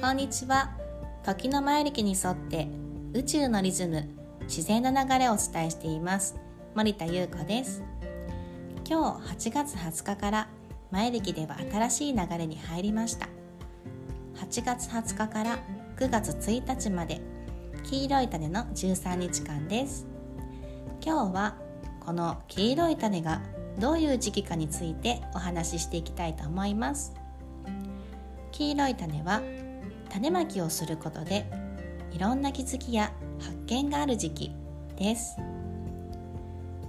こんにちは。時の前歴に沿って宇宙のリズム自然な流れをお伝えしています。森田優子です。今日8月20日から前歴では新しい流れに入りました。8月20日から9月1日まで黄色い種の13日間です。今日はこの黄色い種がどういう時期かについてお話ししていきたいと思います。黄色い種は種まきをすることでいろんな気づきや発見がある時期です。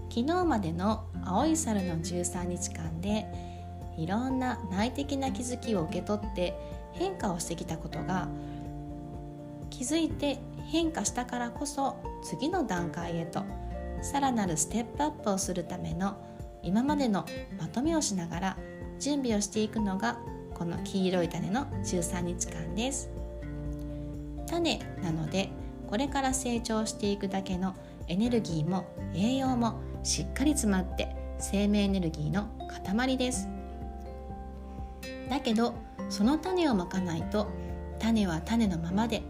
昨日までの青い猿の13日間でいろんな内的な気づきを受け取って変化をしてきたことが気づいて変化したからこそ次の段階へとさらなるステップアップをするための今までのまとめをしながら準備をしていくのがこの黄色い種の13日間です。種なのでこれから成長していくだけのエネルギーも栄養もしっかり詰まって生命エネルギーの塊です。だけどその種をまかないと種は種のままで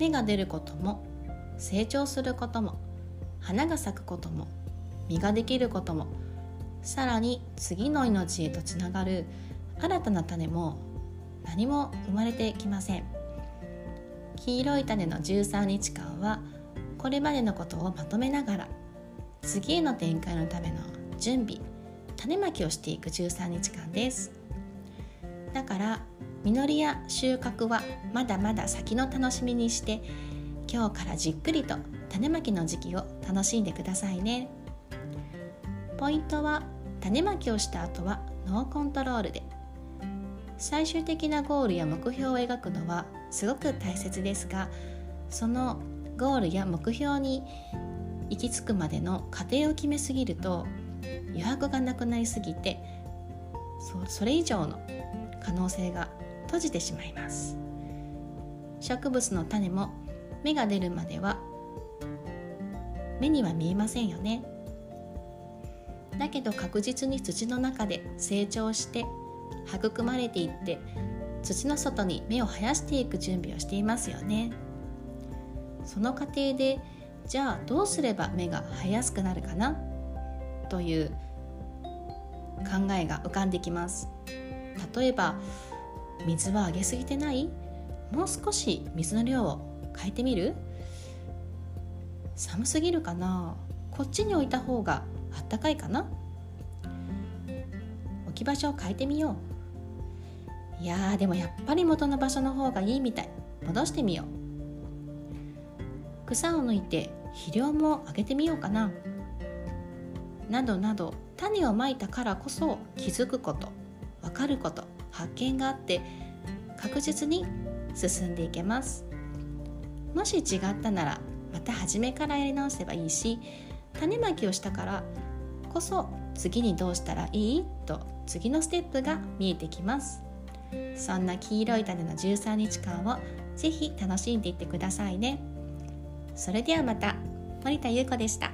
芽が出ることも成長することも花が咲くことも実ができることもさらに次の命へとつながる新たな種も何も生まれてきません。黄色い種の13日間はこれまでのことをまとめながら次への展開のための準備種まきをしていく13日間です。だから実りや収穫はまだまだ先の楽しみにして今日からじっくりと種まきの時期を楽しんでくださいね。ポイントは種まきをした後はノーコントロールで最終的なゴールや目標を描くのはすごく大切ですがそのゴールや目標に行き着くまでの過程を決めすぎると余白がなくなりすぎてそれ以上の可能性が閉じてしまいます。植物の種も芽が出るまでは目には見えませんよね。だけど確実に土の中で成長して育まれていって土の外に芽を生やしていく準備をしていますよね。その過程でじゃあどうすれば芽が生えやすくなるかな？という考えが浮かんできます。例えば水はあげすぎてない？もう少し水の量を変えてみる？寒すぎるかな？こっちに置いた方があったかいかな？置き場所を変えてみよう。いやーでもやっぱり元の場所の方がいいみたい。戻してみよう。草を抜いて肥料もあげてみようかな。などなど種をまいたからこそ気づくこと分かること発見があって確実に進んでいけます。もし違ったならまた初めからやり直せばいいし種まきをしたからこそ次にどうしたらいい？と次のステップが見えてきます。そんな黄色い種の13日間をぜひ楽しんでいってくださいね。それではまた森田優子でした。